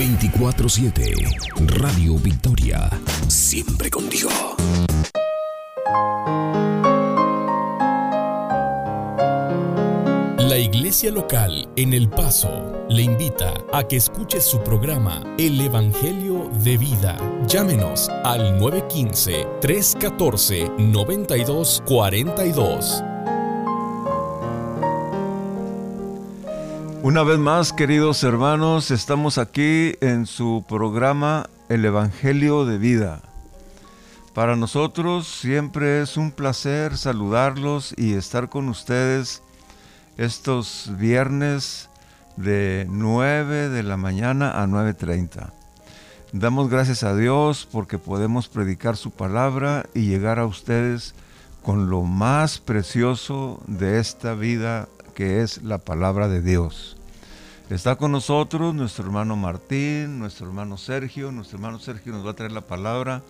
24-7. Radio Victoria. Siempre contigo. La iglesia local en El Paso le invita a que escuche su programa El Evangelio de Vida. Llámenos al 915-314-9242. Una vez más, queridos hermanos, estamos aquí en su programa El Evangelio de Vida. Para nosotros siempre es un placer saludarlos y estar con ustedes estos viernes de 9 de la mañana a 9.30. Damos gracias a Dios porque podemos predicar su palabra y llegar a ustedes con lo más precioso de esta vida que es la palabra de Dios. Está con nosotros nuestro hermano Martín, nuestro hermano Sergio. Nuestro hermano Sergio nos va a traer la palabra.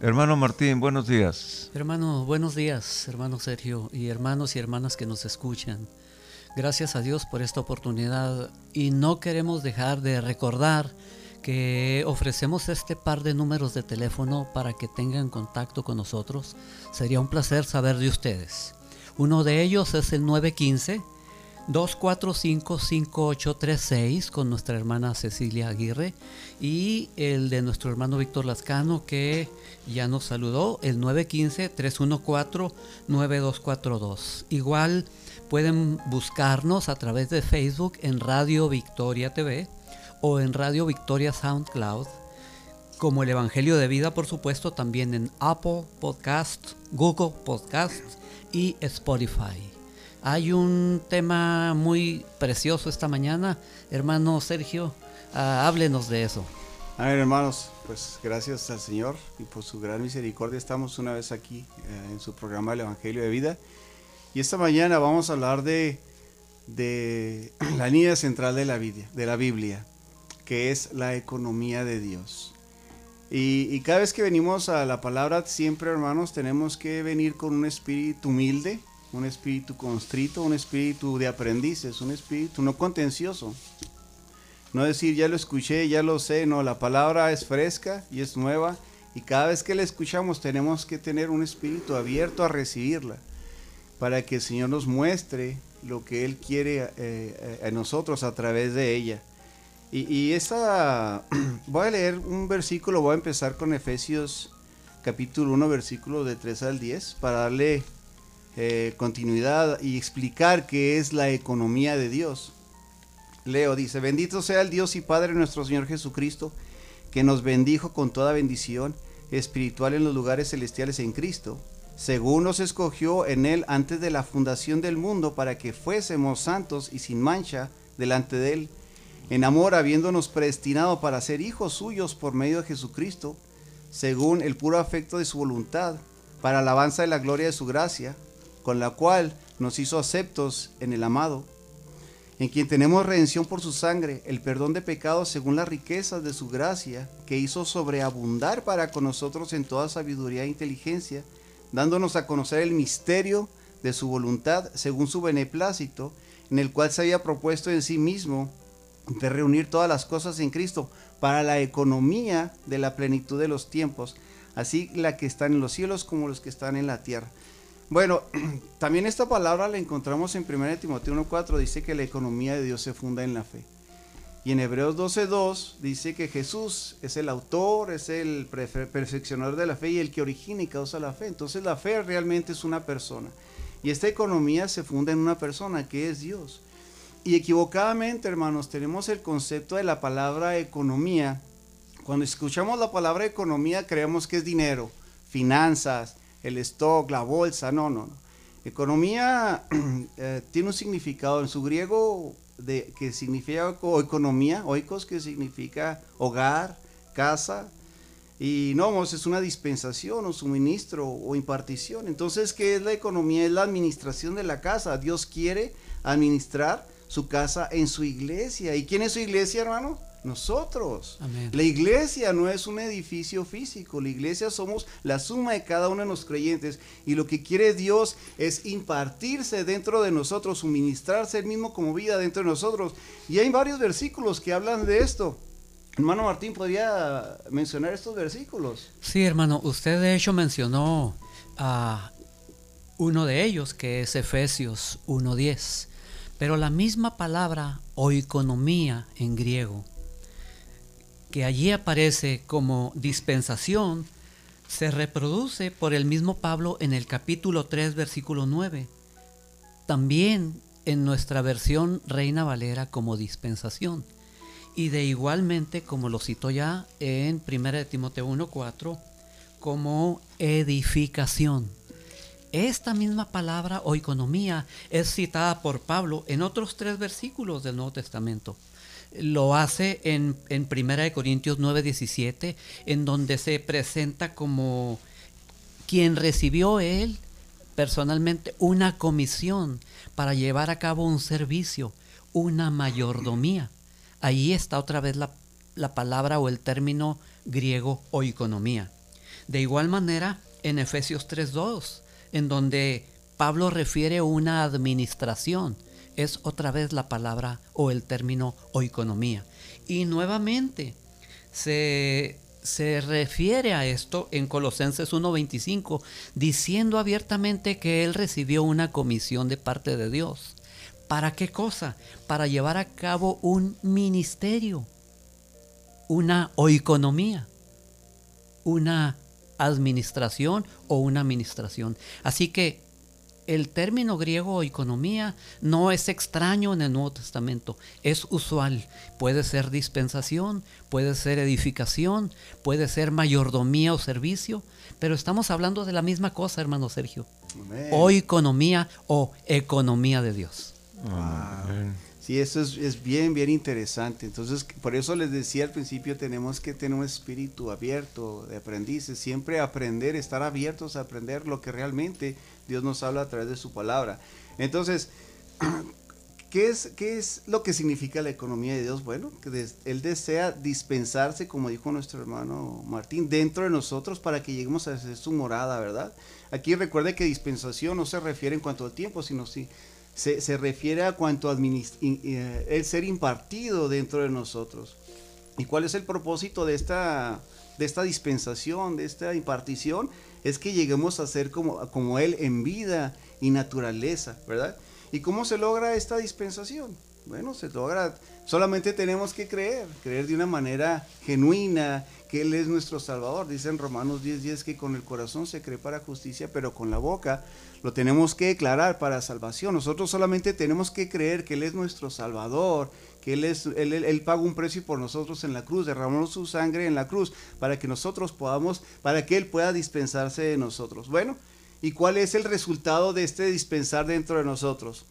Hermano Martín, buenos días. Hermano, buenos días, hermano Sergio, y hermanos y hermanas que nos escuchan. Gracias a Dios por esta oportunidad y no queremos dejar de recordar que ofrecemos este par de números de teléfono para que tengan contacto con nosotros. Sería un placer saber de ustedes. Uno de ellos es el 915-245-5836 con nuestra hermana Cecilia Aguirre y el de nuestro hermano Víctor Lascano que ya nos saludó, el 915-314-9242. Igual pueden buscarnos a través de Facebook en Radio Victoria TV o en Radio Victoria SoundCloud como el Evangelio de Vida, por supuesto, también en Apple Podcast, Google Podcast y Spotify. Hay un tema muy precioso esta mañana, hermano Sergio, ah, háblenos de eso. A ver, hermanos, pues gracias al Señor y por su gran misericordia estamos una vez aquí eh, en su programa El Evangelio de Vida. Y esta mañana vamos a hablar de, de la línea central de la, Biblia, de la Biblia, que es la economía de Dios. Y, y, cada vez que venimos a la palabra, siempre hermanos, tenemos que venir con un espíritu humilde, un espíritu constrito, un espíritu de aprendices, un espíritu no contencioso. No decir, ya lo escuché, ya lo sé, no, la palabra es fresca y es nueva y cada vez que la escuchamos tenemos que tener un espíritu abierto a recibirla para que el Señor nos muestre lo que Él quiere eh, eh, a nosotros a través de ella. Y, y esa, voy a leer un versículo, voy a empezar con Efesios capítulo 1, versículo de 3 al 10, para darle eh, continuidad y explicar qué es la economía de Dios. Leo dice, bendito sea el Dios y Padre nuestro Señor Jesucristo, que nos bendijo con toda bendición espiritual en los lugares celestiales en Cristo, según nos escogió en Él antes de la fundación del mundo para que fuésemos santos y sin mancha delante de Él, en amor habiéndonos predestinado para ser hijos suyos por medio de Jesucristo, según el puro afecto de su voluntad, para alabanza de la gloria de su gracia, con la cual nos hizo aceptos en el amado en quien tenemos redención por su sangre, el perdón de pecados según las riquezas de su gracia, que hizo sobreabundar para con nosotros en toda sabiduría e inteligencia, dándonos a conocer el misterio de su voluntad según su beneplácito, en el cual se había propuesto en sí mismo de reunir todas las cosas en Cristo para la economía de la plenitud de los tiempos, así la que están en los cielos como los que están en la tierra. Bueno, también esta palabra la encontramos en 1 Timoteo 1.4, dice que la economía de Dios se funda en la fe. Y en Hebreos 12.2 dice que Jesús es el autor, es el perfeccionador de la fe y el que origina y causa la fe. Entonces la fe realmente es una persona. Y esta economía se funda en una persona que es Dios. Y equivocadamente, hermanos, tenemos el concepto de la palabra economía. Cuando escuchamos la palabra economía creemos que es dinero, finanzas, el stock, la bolsa, no, no, no. Economía eh, tiene un significado en su griego de, que significa economía, oikos, que significa hogar, casa, y nomos es una dispensación o suministro o impartición. Entonces, ¿qué es la economía? Es la administración de la casa. Dios quiere administrar su casa en su iglesia. ¿Y quién es su iglesia, hermano? Nosotros. La iglesia no es un edificio físico, la iglesia somos la suma de cada uno de los creyentes y lo que quiere Dios es impartirse dentro de nosotros, suministrarse el mismo como vida dentro de nosotros. Y hay varios versículos que hablan de esto. Hermano Martín, ¿podría mencionar estos versículos? Sí, hermano, usted de hecho mencionó a uno de ellos, que es Efesios 1.10, pero la misma palabra oikonomía en griego, que allí aparece como dispensación, se reproduce por el mismo Pablo en el capítulo 3, versículo 9. También en nuestra versión Reina Valera como dispensación. Y de igualmente, como lo cito ya en 1 Timoteo 1.4, como edificación. Esta misma palabra o economía es citada por Pablo en otros tres versículos del Nuevo Testamento. Lo hace en, en 1 Corintios 9:17, en donde se presenta como quien recibió él personalmente una comisión para llevar a cabo un servicio, una mayordomía. Ahí está otra vez la, la palabra o el término griego o economía. De igual manera, en Efesios 3.2, en donde Pablo refiere una administración, es otra vez la palabra o el término o economía. Y nuevamente se, se refiere a esto en Colosenses 1.25, diciendo abiertamente que él recibió una comisión de parte de Dios. ¿Para qué cosa? Para llevar a cabo un ministerio, una oikonomía, una administración o una administración. Así que el término griego economía no es extraño en el Nuevo Testamento, es usual. Puede ser dispensación, puede ser edificación, puede ser mayordomía o servicio, pero estamos hablando de la misma cosa, hermano Sergio. O economía o economía de Dios. Sí, eso es, bien, bien interesante. Entonces, por eso les decía al principio, tenemos que tener un espíritu abierto de aprendices, siempre aprender, estar abiertos a aprender lo que realmente Dios nos habla a través de su palabra. Entonces, ¿qué es, qué es lo que significa la economía de Dios? Bueno, que Él desea dispensarse, como dijo nuestro hermano Martín, dentro de nosotros para que lleguemos a ser su morada, ¿verdad? Aquí recuerde que dispensación no se refiere en cuanto al tiempo, sino si se, refiere a cuanto eh, el ser impartido dentro de nosotros. ¿Y cuál es el propósito de esta, de esta dispensación, de esta impartición? Es que lleguemos a ser como, como Él en vida y naturaleza, ¿verdad? ¿Y cómo se logra esta dispensación? Bueno, se logra, solamente tenemos que creer, creer de una manera genuina, que Él es nuestro Salvador. Dice en Romanos 10:10 10 que con el corazón se cree para justicia, pero con la boca lo tenemos que declarar para salvación. Nosotros solamente tenemos que creer que Él es nuestro Salvador, que Él, es, él, paga un precio por nosotros en la cruz, derramó su sangre en la cruz para que nosotros podamos, para que Él pueda dispensarse de nosotros. Bueno, ¿y cuál es el resultado de este dispensar dentro de nosotros?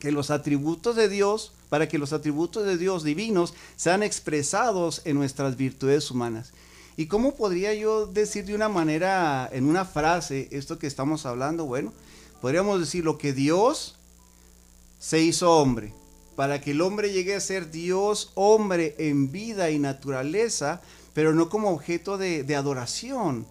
Que los atributos de Dios para que los atributos de Dios divinos sean expresados en nuestras virtudes humanas. ¿Y cómo podría yo decir de una manera, en una frase, esto que estamos hablando? Bueno, podríamos decir lo que Dios se hizo hombre. Para que el hombre llegue a ser Dios hombre en vida y naturaleza, pero no como objeto de, de adoración.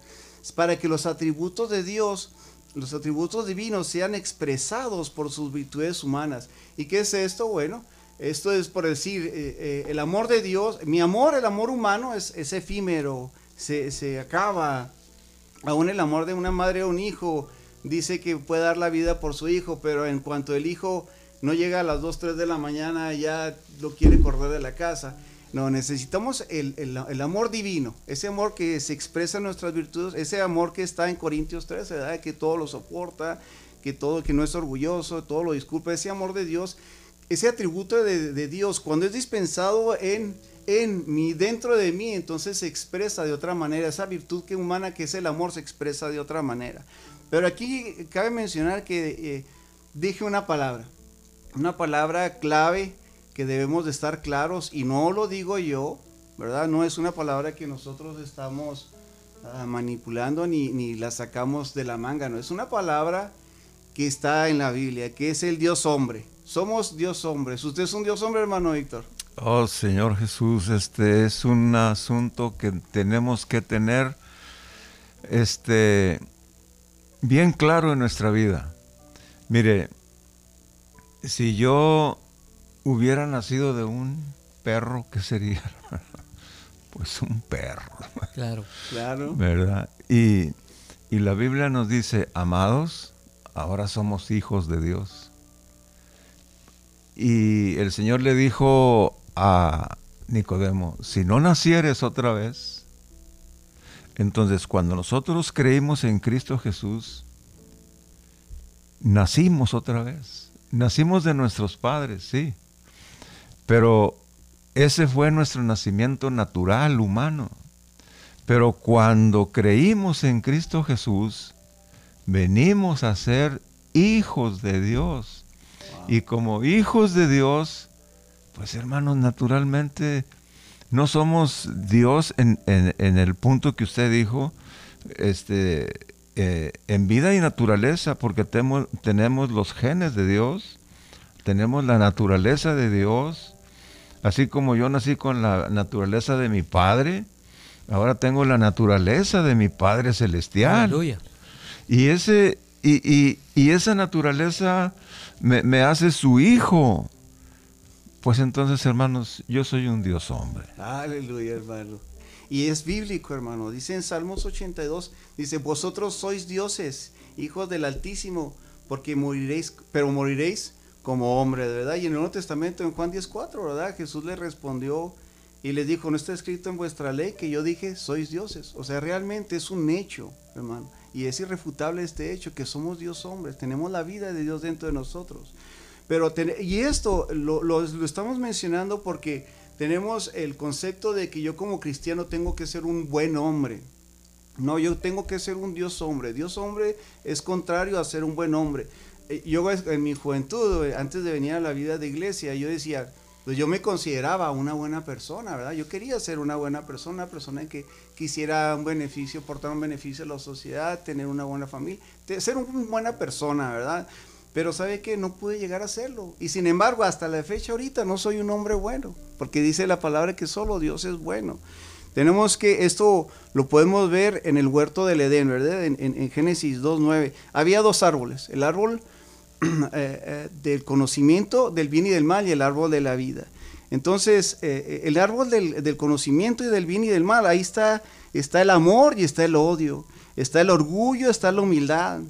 Para que los atributos de Dios los atributos divinos sean expresados por sus virtudes humanas. ¿Y qué es esto? Bueno, esto es por decir, eh, eh, el amor de Dios, mi amor, el amor humano es, efímero, se, acaba. Aún el amor de una madre a un hijo dice que puede dar la vida por su hijo, pero en cuanto el hijo no llega a las 2, 3 de la mañana, ya lo quiere correr de la casa. No, necesitamos el, el, amor divino, ese amor que se expresa en nuestras virtudes, ese amor que está en Corintios 13, ¿verdad? que todo lo soporta, que todo, que no es orgulloso, todo lo disculpa, ese amor de Dios ese atributo de, Dios, cuando es dispensado en, en mí, dentro de mí, entonces se expresa de otra manera. Esa virtud que humana que es el amor se expresa de otra manera. Pero aquí cabe mencionar que eh, dije una palabra, una palabra clave que debemos de estar claros y no lo digo yo, ¿verdad? No es una palabra que nosotros estamos ah, manipulando ni, ni la sacamos de la manga, no, es una palabra que está en la Biblia, que es el Dios hombre. Somos Dios hombres. ¿Usted es un Dios hombre, hermano Víctor? Oh, Señor Jesús, este es un asunto que tenemos que tener este bien claro en nuestra vida. Mire, si yo hubiera nacido de un perro, ¿qué sería? pues un perro. Claro. Claro. ¿Verdad? Y, y la Biblia nos dice, amados, ahora somos hijos de Dios. Y el Señor le dijo a Nicodemo, si no nacieres otra vez, entonces cuando nosotros creímos en Cristo Jesús, nacimos otra vez. Nacimos de nuestros padres, sí. Pero ese fue nuestro nacimiento natural, humano. Pero cuando creímos en Cristo Jesús, venimos a ser hijos de Dios. Y como hijos de Dios, pues hermanos, naturalmente no somos Dios en, el punto que usted dijo, este, eh, en vida y naturaleza, porque tenemos los genes de Dios, tenemos la naturaleza de Dios, así como yo nací con la naturaleza de mi Padre, ahora tengo la naturaleza de mi Padre Celestial. Aleluya. Y, ese, y, y, esa naturaleza me, me hace su hijo. Pues entonces, hermanos, yo soy un Dios hombre. Aleluya, hermano. Y es bíblico, hermano. Dice en Salmos 82, dice, vosotros sois dioses, hijos del Altísimo, porque moriréis, pero moriréis como hombre, verdad. Y en el Nuevo Testamento, en Juan 10.4, ¿verdad? Jesús le respondió y le dijo, no está escrito en vuestra ley que yo dije, sois dioses. O sea, realmente es un hecho, hermano. Y es irrefutable este hecho, que somos Dios hombres, tenemos la vida de Dios dentro de nosotros. Pero y esto lo estamos mencionando porque tenemos el concepto de que yo como cristiano tengo que ser un buen hombre. No, yo tengo que ser un Dios hombre. Dios hombre es contrario a ser un buen hombre. Eh, yo en mi juventud, eh, antes de venir a la vida de iglesia, yo decía, pues yo me consideraba una buena persona, ¿verdad? Yo quería ser una buena persona, una persona que quisiera un beneficio, aportar un beneficio a la sociedad, tener una buena familia, ser una buena persona, ¿verdad? Pero sabe que no pude llegar a hacerlo. Y sin embargo, hasta la fecha ahorita no soy un hombre bueno, porque dice la palabra que solo Dios es bueno. Tenemos que, esto lo podemos ver en el huerto del Edén, ¿verdad? En, en, en Génesis 2.9. Había dos árboles, el árbol del conocimiento del bien y del mal y el árbol de la vida. Entonces, eh, el árbol del, del, conocimiento y del bien y del mal, ahí está, está el amor y está el odio, está el orgullo, está la humildad.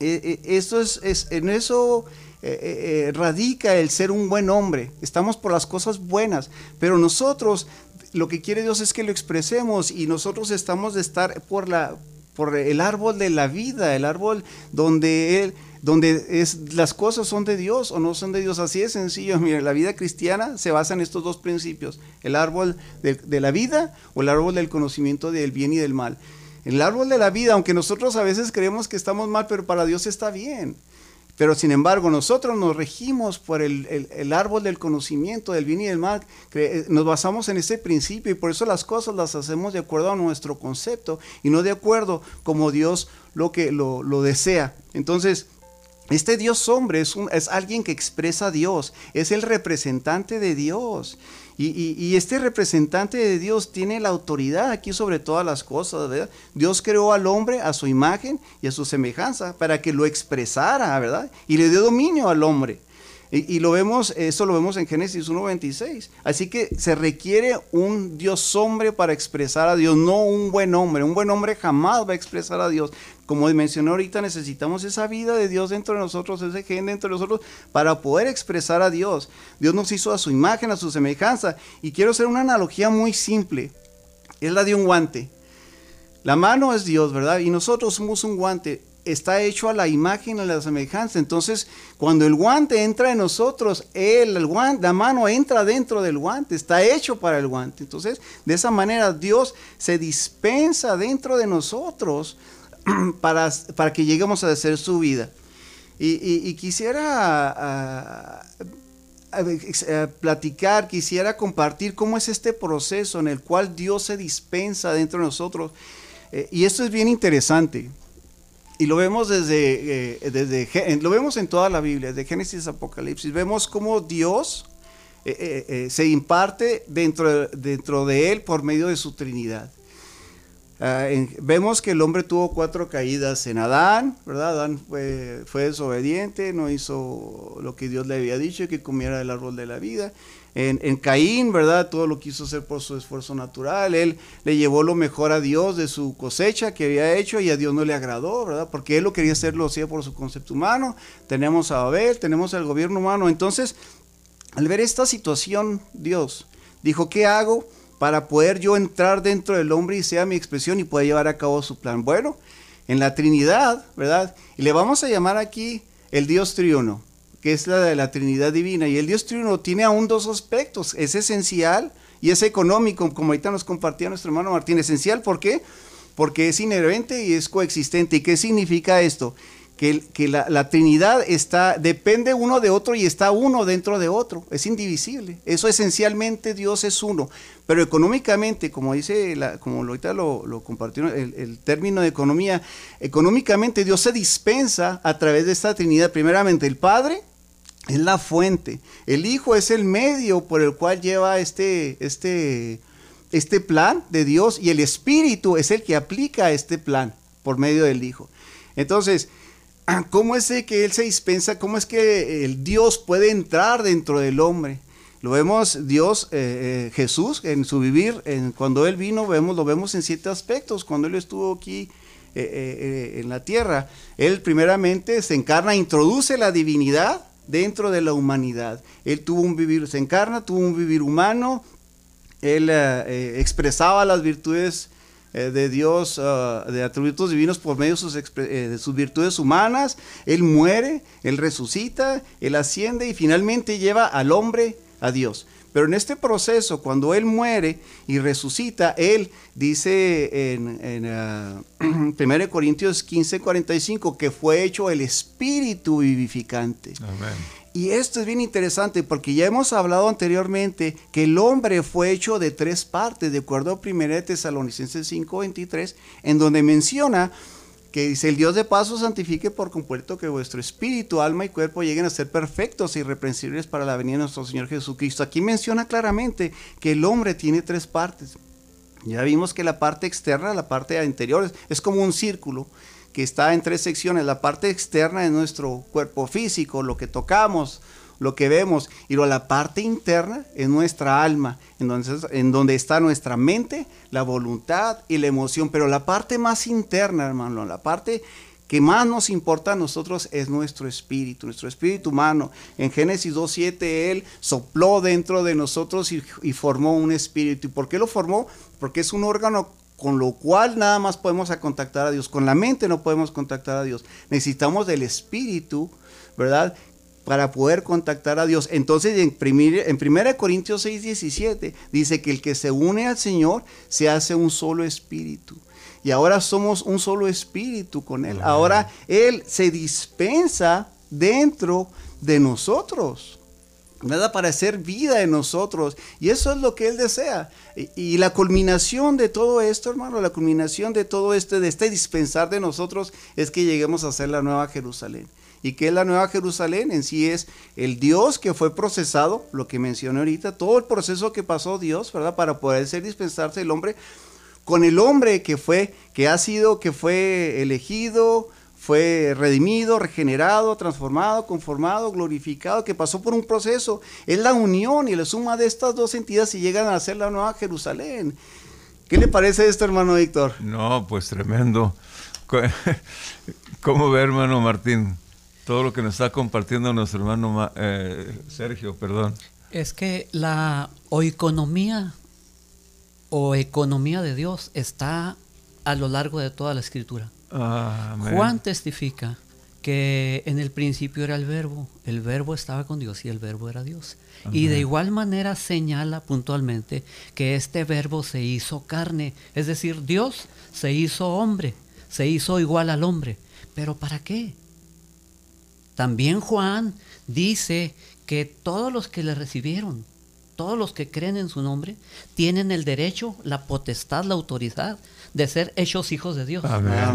Eh, eh, eso es, en eso eh, radica el ser un buen hombre. Estamos por las cosas buenas, pero nosotros lo que quiere Dios es que lo expresemos y nosotros estamos de estar por la por el árbol de la vida, el árbol donde él donde es, las cosas son de Dios o no son de Dios. Así de sencillo. Mire, la vida cristiana se basa en estos dos principios: el árbol de, la vida o el árbol del conocimiento del bien y del mal. El árbol de la vida, aunque nosotros a veces creemos que estamos mal, pero para Dios está bien. Pero sin embargo, nosotros nos regimos por el, árbol del conocimiento del bien y del mal. Eh, nos basamos en ese principio y por eso las cosas las hacemos de acuerdo a nuestro concepto y no de acuerdo como Dios lo, que, lo desea. Entonces, este Dios hombre es, un, es alguien que expresa a Dios, es el representante de Dios. Y, este representante de Dios tiene la autoridad aquí sobre todas las cosas. Dios creó al hombre a su imagen y a su semejanza para que lo expresara, ¿verdad? Y le dio dominio al hombre. Y, lo vemos, eso lo vemos en Génesis 1.26. Así que se requiere un Dios hombre para expresar a Dios, no un buen hombre. Un buen hombre jamás va a expresar a Dios. Como mencioné ahorita, necesitamos esa vida de Dios dentro de nosotros, ese gen dentro de nosotros, para poder expresar a Dios. Dios nos hizo a su imagen, a su semejanza. Y quiero hacer una analogía muy simple. Es la de un guante. La mano es Dios, ¿verdad? Y nosotros somos un guante está hecho a la imagen, a la semejanza. Entonces, cuando el guante entra en nosotros, el, guante, la mano entra dentro del guante, está hecho para el guante. Entonces, de esa manera Dios se dispensa dentro de nosotros para, para que lleguemos a hacer su vida. Y, quisiera ah, ah, platicar, quisiera compartir cómo es este proceso en el cual Dios se dispensa dentro de nosotros. Eh, y esto es bien interesante. Y lo vemos desde, eh, desde, lo vemos en toda la Biblia, de Génesis a Apocalipsis. Vemos cómo Dios eh, eh, se imparte dentro, dentro de él por medio de su Trinidad. Ah, vemos que el hombre tuvo cuatro caídas en Adán, ¿verdad? Adán fue, fue, desobediente, no hizo lo que Dios le había dicho, que comiera del árbol de la vida. En, Caín, ¿verdad? Todo lo quiso hacer por su esfuerzo natural. Él le llevó lo mejor a Dios de su cosecha que había hecho y a Dios no le agradó, ¿verdad? Porque él lo quería hacer, lo hacía por su concepto humano. Tenemos a Abel, tenemos al gobierno humano. Entonces, al ver esta situación, Dios dijo, ¿qué hago para poder yo entrar dentro del hombre y sea mi expresión y pueda llevar a cabo su plan? Bueno, en la Trinidad, ¿verdad? Y le vamos a llamar aquí el Dios triuno que es la de la Trinidad Divina. Y el Dios Trino tiene aún dos aspectos, es esencial y es económico, como ahorita nos compartía nuestro hermano Martín. Esencial, ¿por qué? Porque es inherente y es coexistente. ¿Y qué significa esto? Que, que la, la, Trinidad está, depende uno de otro y está uno dentro de otro, es indivisible. Eso esencialmente Dios es uno. Pero económicamente, como dice, la, como ahorita lo, lo compartió el, el, término de economía, económicamente Dios se dispensa a través de esta Trinidad, primeramente el Padre, es la fuente. El Hijo es el medio por el cual lleva este, este, este plan de Dios y el Espíritu es el que aplica este plan por medio del Hijo. Entonces, ¿cómo es que Él se dispensa? ¿Cómo es que el Dios puede entrar dentro del hombre? Lo vemos Dios, eh, eh, Jesús, en su vivir, en, cuando Él vino, vemos, lo vemos en siete aspectos. Cuando Él estuvo aquí eh, en la tierra, Él primeramente se encarna, introduce la divinidad, dentro de la humanidad. Él tuvo un vivir, se encarna, tuvo un vivir humano, él eh, eh, expresaba las virtudes eh, de Dios, ah, de atributos divinos por medio de de sus virtudes humanas, él muere, él resucita, él asciende y finalmente lleva al hombre a Dios. Pero en este proceso, cuando Él muere y resucita, Él dice en, en 1 ah, Corintios 15, 45 que fue hecho el Espíritu vivificante. Y esto es bien interesante porque ya hemos hablado anteriormente que el hombre fue hecho de tres partes, de acuerdo a 1 Tesalonicenses 5, 23, en donde menciona que dice, el Dios de paso santifique por completo que vuestro espíritu, alma y cuerpo lleguen a ser perfectos y irreprensibles para la venida de nuestro Señor Jesucristo. Aquí menciona claramente que el hombre tiene tres partes. Ya vimos que la parte externa, la parte interior, es como un círculo que está en tres secciones. La parte externa es nuestro cuerpo físico, lo que tocamos, lo que vemos, y la parte interna es nuestra alma, entonces, en donde está nuestra mente, la voluntad y la emoción. Pero la parte más interna, hermano, la parte que más nos importa a nosotros es nuestro espíritu, nuestro espíritu humano. En Génesis 2.7 Él sopló dentro de nosotros y, y, formó un espíritu. ¿Y por qué lo formó? Porque es un órgano con lo cual nada más podemos contactar a Dios. Con la mente no podemos contactar a Dios. Necesitamos del espíritu, ¿verdad? Para poder contactar a Dios. Entonces en, en 1 Corintios 6, 17 dice que el que se une al Señor se hace un solo espíritu. Y ahora somos un solo espíritu con Él. Ahora Él se dispensa dentro de nosotros. Nada para hacer vida en nosotros. Y eso es lo que Él desea. Y, y, la culminación de todo esto, hermano, la culminación de todo este, de este dispensar de nosotros, es que lleguemos a ser la nueva Jerusalén y que es la Nueva Jerusalén en sí es el Dios que fue procesado, lo que mencioné ahorita, todo el proceso que pasó Dios, ¿verdad? Para poder ser dispensarse el hombre con el hombre que fue, que ha sido, que fue elegido, fue redimido, regenerado, transformado, conformado, glorificado, que pasó por un proceso. Es la unión y la suma de estas dos entidades y llegan a ser la Nueva Jerusalén. ¿Qué le parece esto, hermano Víctor? No, pues tremendo. ¿Cómo ve, hermano Martín? Todo lo que nos está compartiendo nuestro hermano eh, Sergio, perdón. Es que la oeconomía o economía de Dios está a lo largo de toda la escritura. Juan testifica que en el principio era el verbo, el verbo estaba con Dios y el verbo era Dios. Y de igual manera señala puntualmente que este verbo se hizo carne, es decir, Dios se hizo hombre, se hizo igual al hombre. ¿Pero para qué? También Juan dice que todos los que le recibieron, todos los que creen en su nombre, tienen el derecho, la potestad, la autoridad de ser hechos hijos de Dios,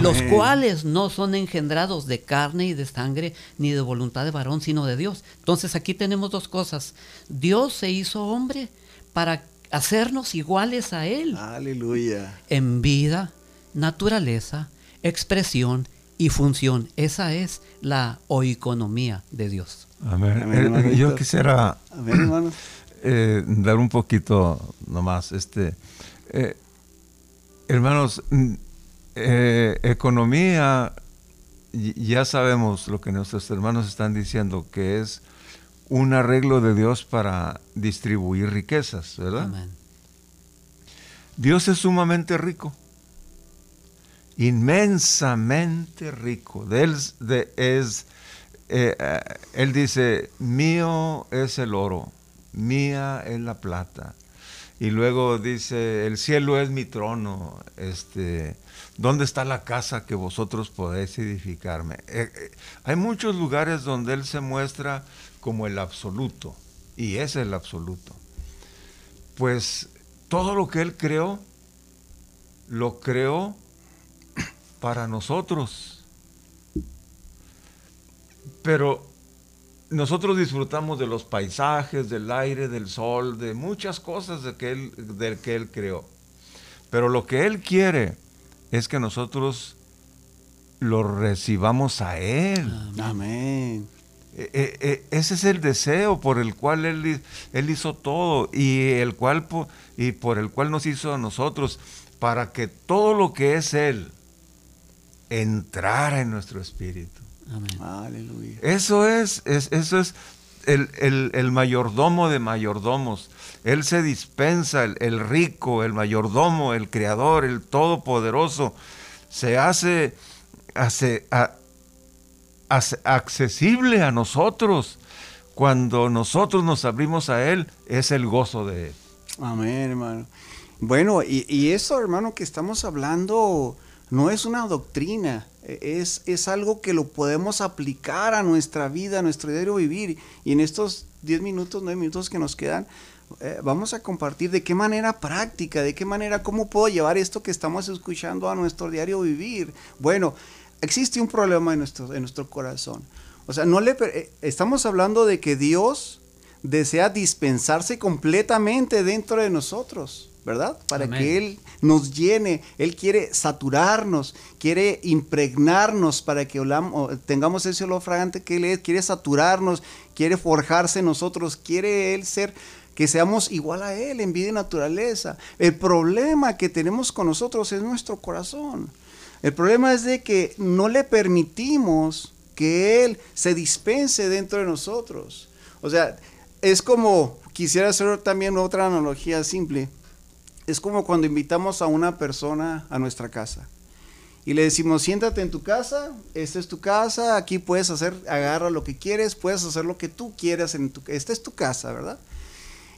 los cuales no son engendrados de carne y de sangre ni de voluntad de varón, sino de Dios. Entonces aquí tenemos dos cosas. Dios se hizo hombre para hacernos iguales a Él. Aleluya. En vida, naturaleza, expresión y función. Esa es la oeconomía de Dios. Amén. Eh, yo quisiera eh, dar un poquito nomás. Este, eh, hermanos, mm, eh, economía, ya sabemos lo que nuestros hermanos están diciendo, que es un arreglo de Dios para distribuir riquezas, ¿verdad? Dios es sumamente rico, inmensamente rico. Él, es, él dice, mío es el oro mía es la plata. Y luego dice, el cielo es mi trono, este, ¿dónde está la casa que vosotros podéis edificarme? Eh, eh, hay muchos lugares donde Él se muestra como el absoluto, y es el absoluto. Pues todo lo que Él creó, lo creó para nosotros. Pero nosotros disfrutamos de los paisajes, del aire, del sol, de muchas cosas de que él, del que Él creó. Pero lo que Él quiere es que nosotros lo recibamos a Él. Amén. E, e, e, ese es el deseo por el cual él, él, hizo todo y, el cual, y por el cual nos hizo a nosotros, para que todo lo que es Él entrara en nuestro espíritu. Aleluya. Eso es, eso es el, mayordomo de mayordomos. Él se dispensa, el, rico, el mayordomo, el creador, el todopoderoso, se hace, hace, accesible a nosotros. Cuando nosotros nos abrimos a Él, es el gozo de Él. Amén, hermano. Bueno, y, y eso, hermano, que estamos hablando, no es una doctrina, es, es, algo que lo podemos aplicar a nuestra vida, a nuestro diario vivir. Y en estos 10 minutos, 9 minutos que nos quedan, eh, vamos a compartir de qué manera práctica, de qué manera, cómo puedo llevar esto que estamos escuchando a nuestro diario vivir. Bueno, existe un problema en nuestro, en nuestro corazón. O sea, no le, eh, estamos hablando de que Dios desea dispensarse completamente dentro de nosotros. ¿Verdad? Para que Él nos llene, Él quiere saturarnos, quiere impregnarnos para que tengamos ese olor fragante que Él es, quiere saturarnos, quiere forjarse en nosotros, quiere Él ser que seamos igual a Él en vida y naturaleza. El problema que tenemos con nosotros es nuestro corazón. El problema es de que no le permitimos que Él se dispense dentro de nosotros. O sea, es como, quisiera hacer también otra analogía simple es como cuando invitamos a una persona a nuestra casa y le decimos, siéntate en tu casa, esta es tu casa, aquí puedes hacer, agarra lo que quieres, puedes hacer lo que tú quieras, en tu, esta es tu casa, ¿verdad?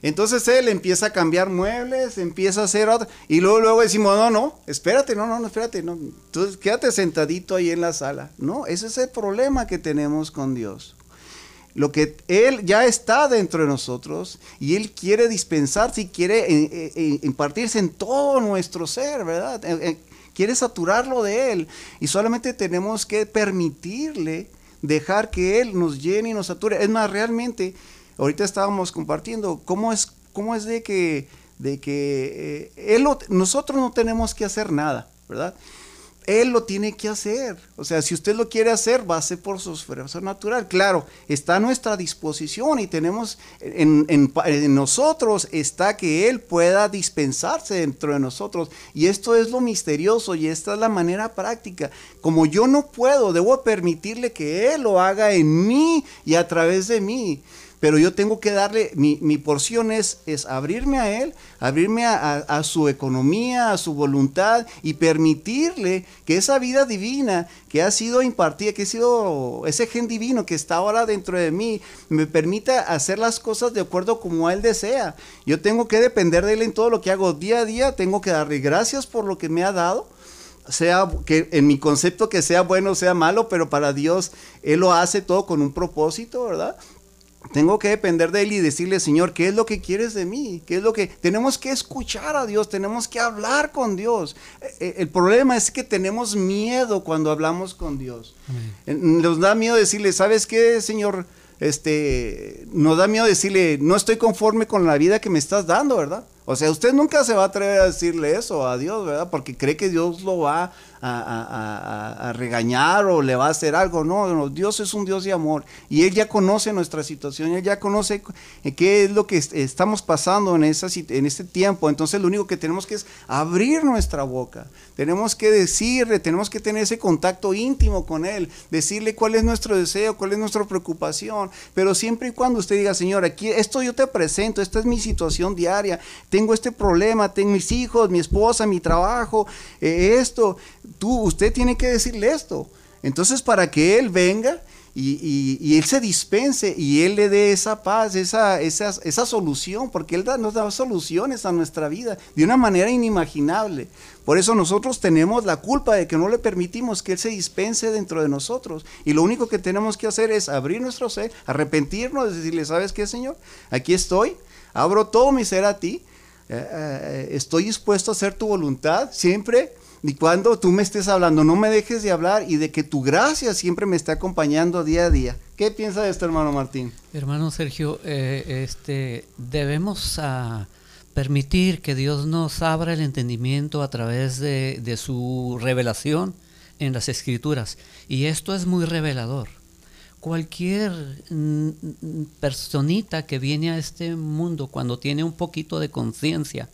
Entonces él empieza a cambiar muebles, empieza a hacer otra, y luego, luego decimos, no, no, espérate, no, no, no, espérate, no, entonces quédate sentadito ahí en la sala. No, ese es el problema que tenemos con Dios lo que Él ya está dentro de nosotros y Él quiere dispensarse y quiere eh, eh, eh, impartirse en todo nuestro ser, ¿verdad? quiere saturarlo de Él y solamente tenemos que permitirle dejar que Él nos llene y nos sature. Es más, realmente, ahorita estábamos compartiendo cómo es, cómo es de que, de que él nosotros no tenemos que hacer nada, ¿verdad? Él lo tiene que hacer. O sea, si usted lo quiere hacer, va a ser por su esfuerzo natural. Claro, está a nuestra disposición y tenemos en, nosotros está que Él pueda dispensarse dentro de nosotros. Y esto es lo misterioso y esta es la manera práctica. Como yo no puedo, debo permitirle que Él lo haga en mí y a través de mí pero yo tengo que darle, mi, porción es, es, abrirme a Él, abrirme a, su economía, a su voluntad y permitirle que esa vida divina que ha sido impartida, que ha sido ese gen divino que está ahora dentro de mí, me permita hacer las cosas de acuerdo como Él desea. Yo tengo que depender de Él en todo lo que hago día a día, tengo que darle gracias por lo que me ha dado sea que en mi concepto que sea bueno o sea malo, pero para Dios Él lo hace todo con un propósito, ¿verdad? Tengo que depender de Él y decirle, Señor, ¿qué es lo que quieres de mí? ¿Qué es lo que tenemos que escuchar a Dios? Tenemos que hablar con Dios. Eh, eh, el problema es que tenemos miedo cuando hablamos con Dios. Nos da miedo decirle, ¿sabes qué, Señor? Este, nos da miedo decirle, no estoy conforme con la vida que me estás dando, ¿verdad? O sea, usted nunca se va a atrever a decirle eso a Dios, ¿verdad? Porque cree que Dios lo va a, regañar o le va a hacer algo. No, no, Dios es un Dios de amor y Él ya conoce nuestra situación, Él ya conoce qué es lo que estamos pasando en, esa, en este tiempo. Entonces lo único que tenemos que es abrir nuestra boca. Tenemos que decirle, tenemos que tener ese contacto íntimo con Él, decirle cuál es nuestro deseo, cuál es nuestra preocupación. Pero siempre y cuando usted diga, Señor, aquí esto yo te presento, esta es mi situación diaria, tengo este problema, tengo mis hijos, mi esposa, mi trabajo, eh, esto tú, usted tiene que decirle esto. Entonces, para que Él venga y, Él se dispense y Él le dé esa paz, esa, esa, solución, porque Él nos da soluciones a nuestra vida de una manera inimaginable. Por eso nosotros tenemos la culpa de que no le permitimos que Él se dispense dentro de nosotros. Y lo único que tenemos que hacer es abrir nuestro ser, arrepentirnos, decirle, ¿sabes qué, Señor? Aquí estoy, abro todo mi ser a ti, eh, eh, estoy dispuesto a hacer tu voluntad siempre y cuando tú me estés hablando, no me dejes de hablar y de que tu gracia siempre me esté acompañando día a día. ¿Qué piensa de esto, hermano Martín? Hermano Sergio, eh, este, debemos ah, permitir que Dios nos abra el entendimiento a través de, de su revelación en las escrituras. Y esto es muy revelador. Cualquier mm, personita que viene a este mundo cuando tiene un poquito de conciencia,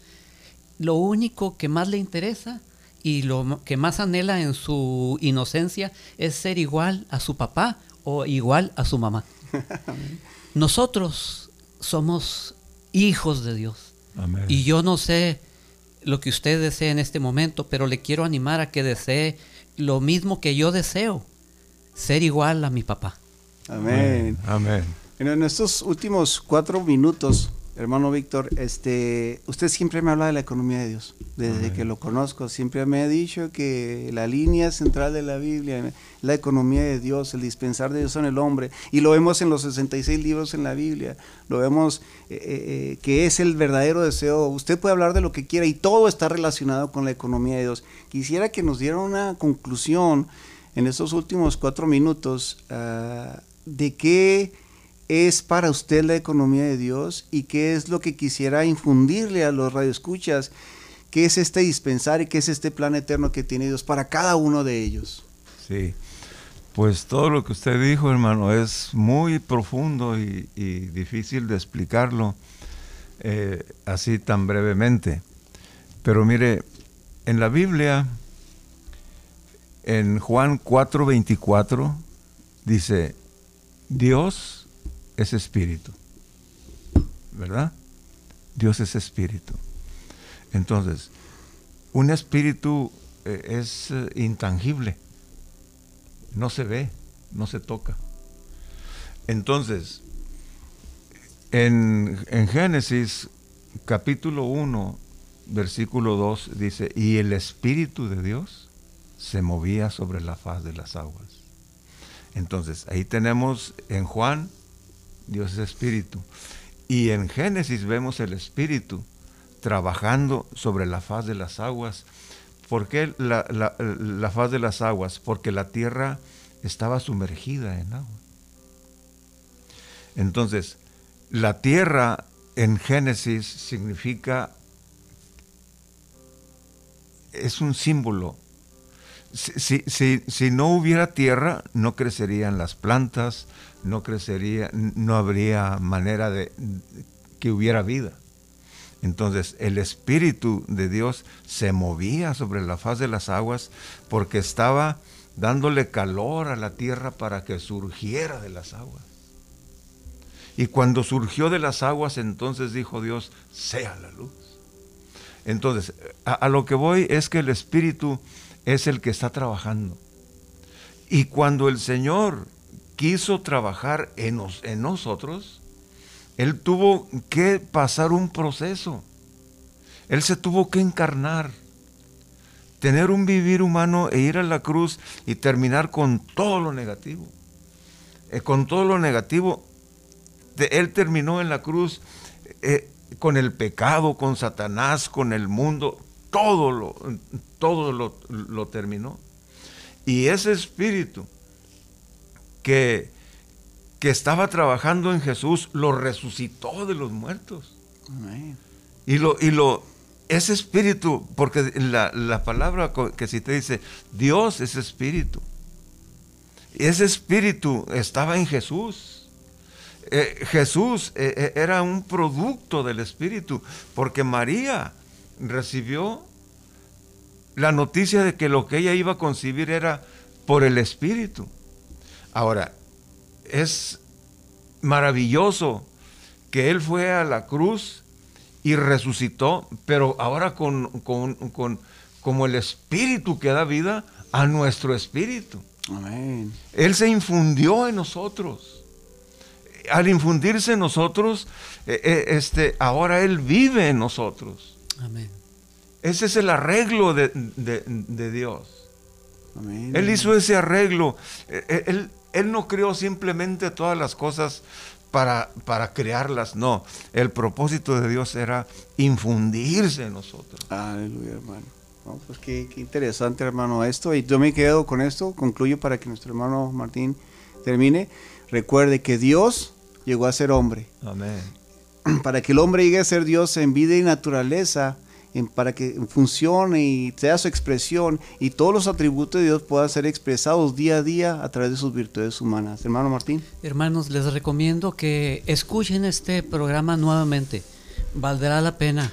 lo único que más le interesa y lo que más anhela en su inocencia es ser igual a su papá o igual a su mamá. Nosotros somos hijos de Dios. Y yo no sé lo que usted desee en este momento, pero le quiero animar a que desee lo mismo que yo deseo, ser igual a mi papá. Amén. Amén. En estos últimos cuatro minutos hermano Víctor, este, usted siempre me habla de la economía de Dios. Desde que lo conozco, siempre me ha dicho que la línea central de la Biblia, la economía de Dios, el dispensar de Dios en el hombre, y lo vemos en los 66 libros en la Biblia, lo vemos eh, eh, eh, que es el verdadero deseo. Usted puede hablar de lo que quiera y todo está relacionado con la economía de Dios. Quisiera que nos diera una conclusión en estos últimos cuatro minutos uh, de qué es para usted la economía de Dios y qué es lo que quisiera infundirle a los radioescuchas, qué es este dispensar y qué es este plan eterno que tiene Dios para cada uno de ellos. Sí, pues todo lo que usted dijo, hermano, es muy profundo y, difícil de explicarlo eh, así tan brevemente. Pero mire, en la Biblia, en Juan 4:24, dice, Dios es espíritu. ¿Verdad? Dios es espíritu. Entonces, un espíritu eh, es eh, intangible. No se ve, no se toca. Entonces, en, en Génesis capítulo 1, versículo 2 dice, y el Espíritu de Dios se movía sobre la faz de las aguas. Entonces, ahí tenemos en Juan Dios es espíritu. Y en Génesis vemos el espíritu trabajando sobre la faz de las aguas. ¿Por qué la, faz de las aguas? Porque la tierra estaba sumergida en agua. Entonces, la tierra en Génesis significa, es un símbolo. Si, si, no hubiera tierra, no crecerían las plantas, no crecería, no habría manera de que hubiera vida. Entonces el Espíritu de Dios se movía sobre la faz de las aguas porque estaba dándole calor a la tierra para que surgiera de las aguas. Y cuando surgió de las aguas, entonces dijo Dios, sea la luz. Entonces, a, lo que voy es que el Espíritu es el que está trabajando. Y cuando el Señor quiso trabajar en, en nosotros, Él tuvo que pasar un proceso. Él se tuvo que encarnar, tener un vivir humano e ir a la cruz y terminar con todo lo negativo. Eh, con todo lo negativo, Él terminó en la cruz eh, con el pecado, con Satanás, con el mundo, todo lo, todo lo, lo terminó. Y ese espíritu que, que estaba trabajando en Jesús lo resucitó de los muertos. Y lo, y lo, ese espíritu, porque la, la palabra que si te dice, Dios es espíritu. Y ese espíritu estaba en Jesús. Eh, Jesús eh, eh, era un producto del espíritu, porque María recibió la noticia de que lo que ella iba a concebir era por el espíritu. Ahora, es maravilloso que Él fue a la cruz y resucitó, pero ahora con, con, con como el espíritu que da vida a nuestro espíritu. Amén. Él se infundió en nosotros. Al infundirse en nosotros, eh, eh, este, ahora Él vive en nosotros. Amén. Ese es el arreglo de, Dios. Amén. Él hizo ese arreglo. Eh, él, él, no creó simplemente todas las cosas para, para crearlas, no. El propósito de Dios era infundirse en nosotros. Aleluya, hermano pues qué, interesante, hermano, esto. Y yo me quedo con esto, concluyo para que nuestro hermano Martín termine. Recuerde que Dios llegó a ser hombre. Amén. Para que el hombre llegue a ser Dios en vida y naturaleza, para que funcione y sea su expresión y todos los atributos de Dios puedan ser expresados día a día a través de sus virtudes humanas. Hermano Martín. Hermanos, les recomiendo que escuchen este programa nuevamente. Valdrá la pena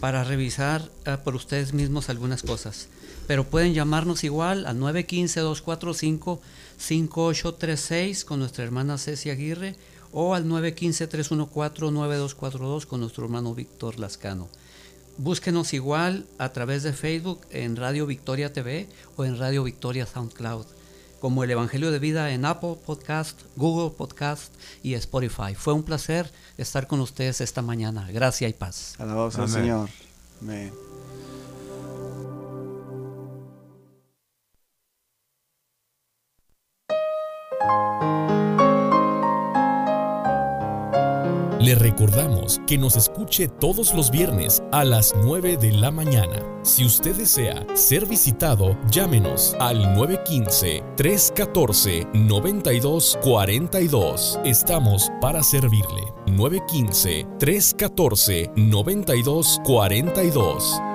para revisar ah, por ustedes mismos algunas cosas. Pero pueden llamarnos igual al 915-245-5836 con nuestra hermana Ceci Aguirre o al 915-314-9242 con nuestro hermano Víctor Lascano. Búsquenos igual a través de Facebook en Radio Victoria TV o en Radio Victoria SoundCloud, como el Evangelio de Vida en Apple Podcast, Google Podcast y Spotify. Fue un placer estar con ustedes esta mañana. Gracias y paz. Alabado sea el Señor. Amén. Recordamos que nos escuche todos los viernes a las 9 de la mañana. Si usted desea ser visitado, llámenos al 915-314-9242. Estamos para servirle. 915-314-9242.